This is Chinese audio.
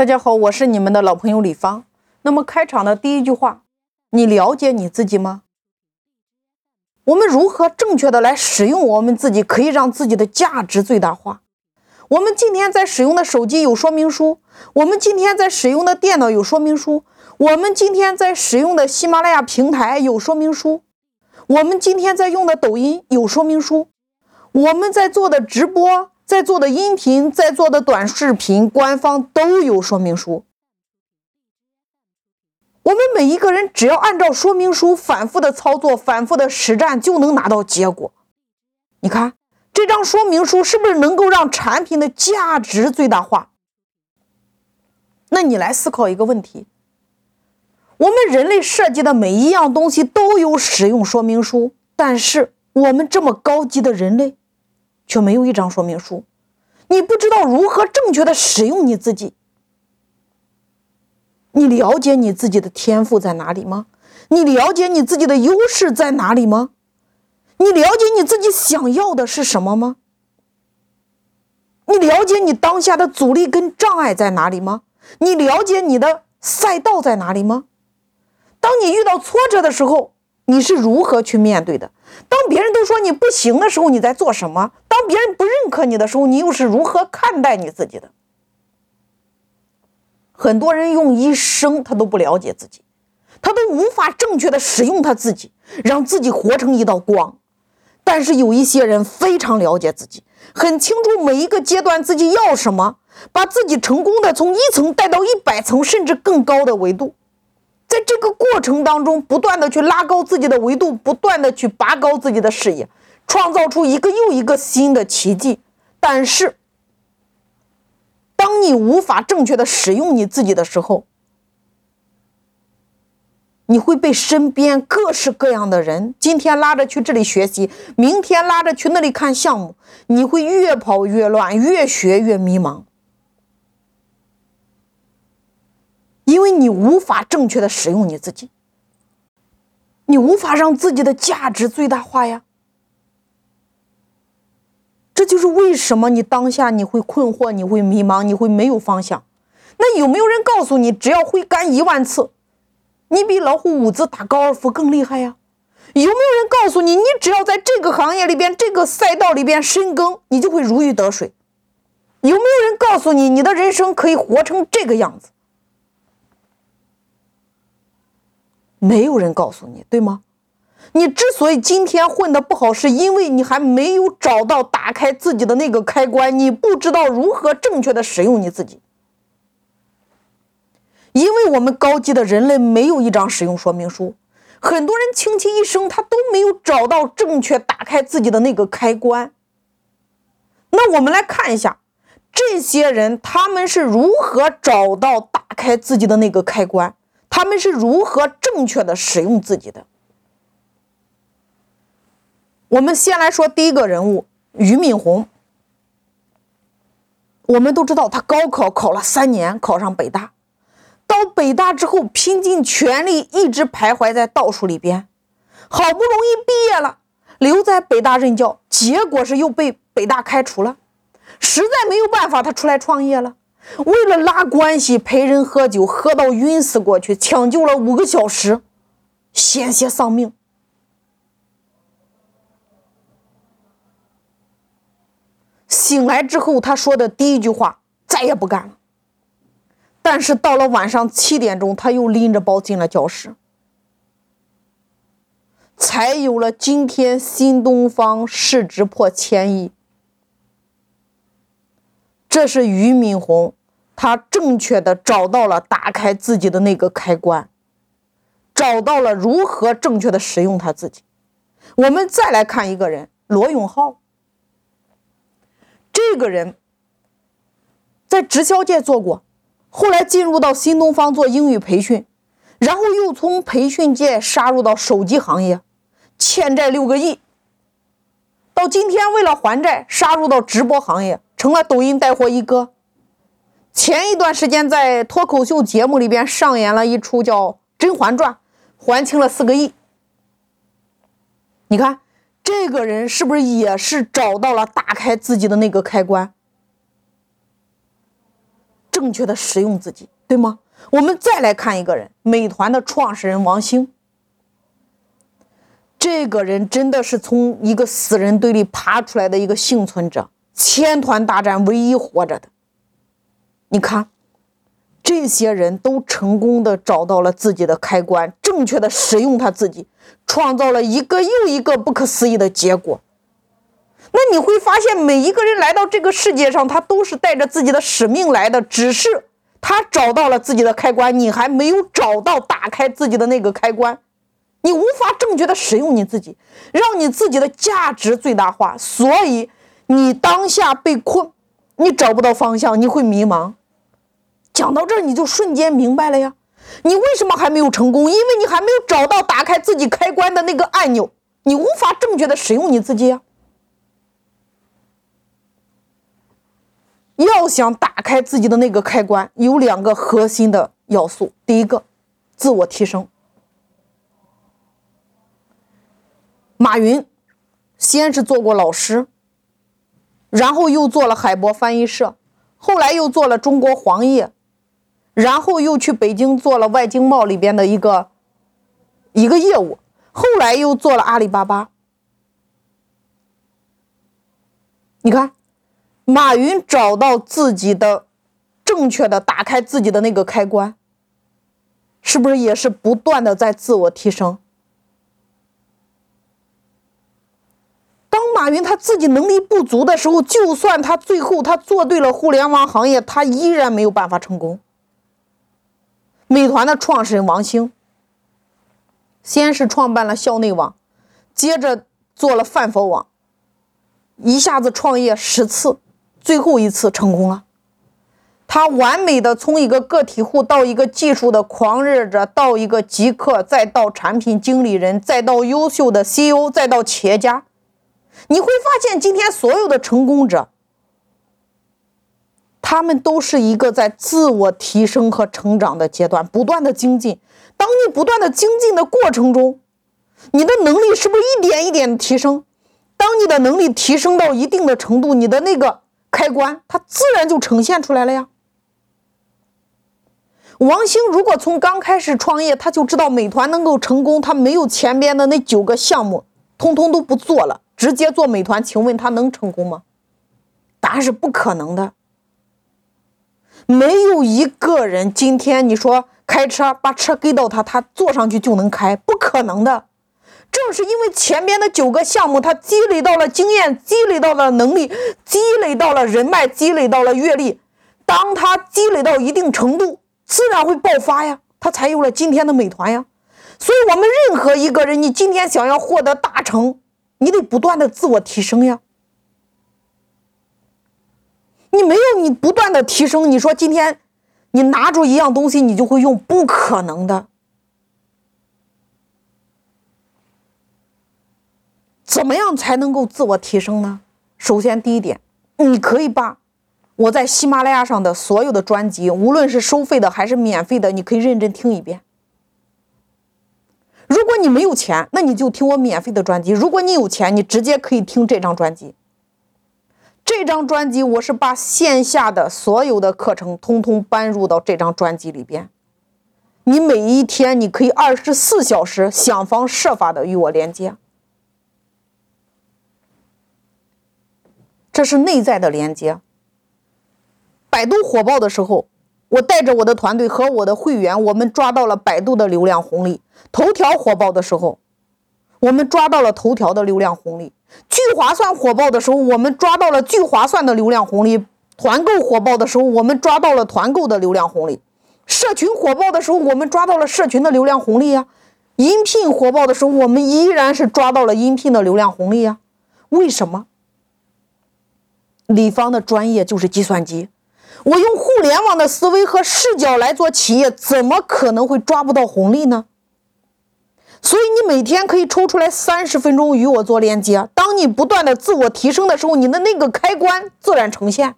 大家好，我是你们的老朋友李芳。那么开场的第一句话，你了解你自己吗？我们如何正确的来使用我们自己，可以让自己的价值最大化？我们今天在使用的手机有说明书，我们今天在使用的电脑有说明书，我们今天在使用的喜马拉雅平台有说明书，我们今天在用的抖音有说明书，我们在做的直播。在做的音频，在做的短视频，官方都有说明书。我们每一个人只要按照说明书反复的操作、反复的实战，就能拿到结果。你看这张说明书是不是能够让产品的价值最大化？那你来思考一个问题：我们人类设计的每一样东西都有使用说明书，但是我们这么高级的人类。却没有一张说明书，你不知道如何正确的使用你自己。你了解你自己的天赋在哪里吗？你了解你自己的优势在哪里吗？你了解你自己想要的是什么吗？你了解你当下的阻力跟障碍在哪里吗？你了解你的赛道在哪里吗？当你遇到挫折的时候，你是如何去面对的？当别人都说你不行的时候，你在做什么？当别人不认可你的时候，你又是如何看待你自己的？很多人用一生他都不了解自己，他都无法正确的使用他自己，让自己活成一道光。但是有一些人非常了解自己，很清楚每一个阶段自己要什么，把自己成功的从一层带到一百层甚至更高的维度。在这个过程当中，不断的去拉高自己的维度，不断的去拔高自己的视野，创造出一个又一个新的奇迹。但是，当你无法正确的使用你自己的时候，你会被身边各式各样的人今天拉着去这里学习，明天拉着去那里看项目，你会越跑越乱，越学越迷茫。因为你无法正确的使用你自己，你无法让自己的价值最大化呀。这就是为什么你当下你会困惑，你会迷茫，你会没有方向。那有没有人告诉你，只要会干一万次，你比老虎伍兹打高尔夫更厉害呀？有没有人告诉你，你只要在这个行业里边、这个赛道里边深耕，你就会如鱼得水？有没有人告诉你，你的人生可以活成这个样子？没有人告诉你，对吗？你之所以今天混得不好，是因为你还没有找到打开自己的那个开关，你不知道如何正确的使用你自己。因为我们高级的人类没有一张使用说明书，很多人倾其一生，他都没有找到正确打开自己的那个开关。那我们来看一下，这些人他们是如何找到打开自己的那个开关。他们是如何正确的使用自己的？我们先来说第一个人物俞敏洪。我们都知道，他高考考了三年，考上北大，到北大之后拼尽全力，一直徘徊在倒数里边，好不容易毕业了，留在北大任教，结果是又被北大开除了，实在没有办法，他出来创业了。为了拉关系，陪人喝酒，喝到晕死过去，抢救了五个小时，险些丧命。醒来之后，他说的第一句话：“再也不干了。”但是到了晚上七点钟，他又拎着包进了教室，才有了今天新东方市值破千亿。这是俞敏洪，他正确的找到了打开自己的那个开关，找到了如何正确的使用他自己。我们再来看一个人，罗永浩。这个人在直销界做过，后来进入到新东方做英语培训，然后又从培训界杀入到手机行业，欠债六个亿。到今天为了还债，杀入到直播行业。成了抖音带货一哥。前一段时间在脱口秀节目里边上演了一出叫《甄嬛传》，还清了四个亿。你看这个人是不是也是找到了打开自己的那个开关？正确的使用自己，对吗？我们再来看一个人，美团的创始人王兴。这个人真的是从一个死人堆里爬出来的一个幸存者，千团大战唯一活着的。你看，这些人都成功的找到了自己的开关，正确的使用他自己，创造了一个又一个不可思议的结果。那你会发现，每一个人来到这个世界上，他都是带着自己的使命来的，只是。他找到了自己的开关，你还没有找到打开自己的那个开关，你无法正确的使用你自己，让你自己的价值最大化。所以你当下被困，你找不到方向，你会迷茫。讲到这儿，你就瞬间明白了呀。你为什么还没有成功？因为你还没有找到打开自己开关的那个按钮，你无法正确的使用你自己呀。要想打开自己的那个开关，有两个核心的要素。第一个，自我提升。马云先是做过老师，然后又做了海博翻译社，后来又做了中国黄页，然后又去北京做了外经贸里边的一个一个业务，后来又做了阿里巴巴。你看。马云找到自己的正确的打开自己的那个开关，是不是也是不断的在自我提升？当马云他自己能力不足的时候，就算他最后他做对了互联网行业，他依然没有办法成功。美团的创始人王兴，先是创办了校内网，接着做了饭否网，一下子创业十次。最后一次成功了，他完美的从一个个体户到一个技术的狂热者，到一个极客，再到产品经理人，再到优秀的 CEO，再到企业家。你会发现，今天所有的成功者，他们都是一个在自我提升和成长的阶段，不断的精进。当你不断的精进的过程中，你的能力是不是一点一点的提升？当你的能力提升到一定的程度，你的那个。开关，它自然就呈现出来了呀。王兴如果从刚开始创业，他就知道美团能够成功，他没有前边的那九个项目，通通都不做了，直接做美团，请问他能成功吗？答案是不可能的。没有一个人今天你说开车把车给到他，他坐上去就能开，不可能的。正是因为前边的九个项目，他积累到了经验，积累到了能力，积累到了人脉，积累到了阅历。当他积累到一定程度，自然会爆发呀，他才有了今天的美团呀。所以，我们任何一个人，你今天想要获得大成，你得不断的自我提升呀。你没有你不断的提升，你说今天你拿出一样东西，你就会用，不可能的。怎么样才能够自我提升呢？首先，第一点，你可以把我在喜马拉雅上的所有的专辑，无论是收费的还是免费的，你可以认真听一遍。如果你没有钱，那你就听我免费的专辑；如果你有钱，你直接可以听这张专辑。这张专辑我是把线下的所有的课程通通搬入到这张专辑里边。你每一天，你可以二十四小时想方设法的与我连接。这是内在的连接。百度火爆的时候，我带着我的团队和我的会员，我们抓到了百度的流量红利；头条火爆的时候，我们抓到了头条的流量红利；聚划算火爆的时候，我们抓到了聚划算的流量红利；团购火爆的时候，我们抓到了团购的流量红利；社群火爆的时候，我们抓到了社群的流量红利呀；音频火爆的时候，我们依然是抓到了音频的流量红利呀。为什么？李芳的专业就是计算机，我用互联网的思维和视角来做企业，怎么可能会抓不到红利呢？所以你每天可以抽出来三十分钟与我做链接。当你不断的自我提升的时候，你的那个开关自然呈现。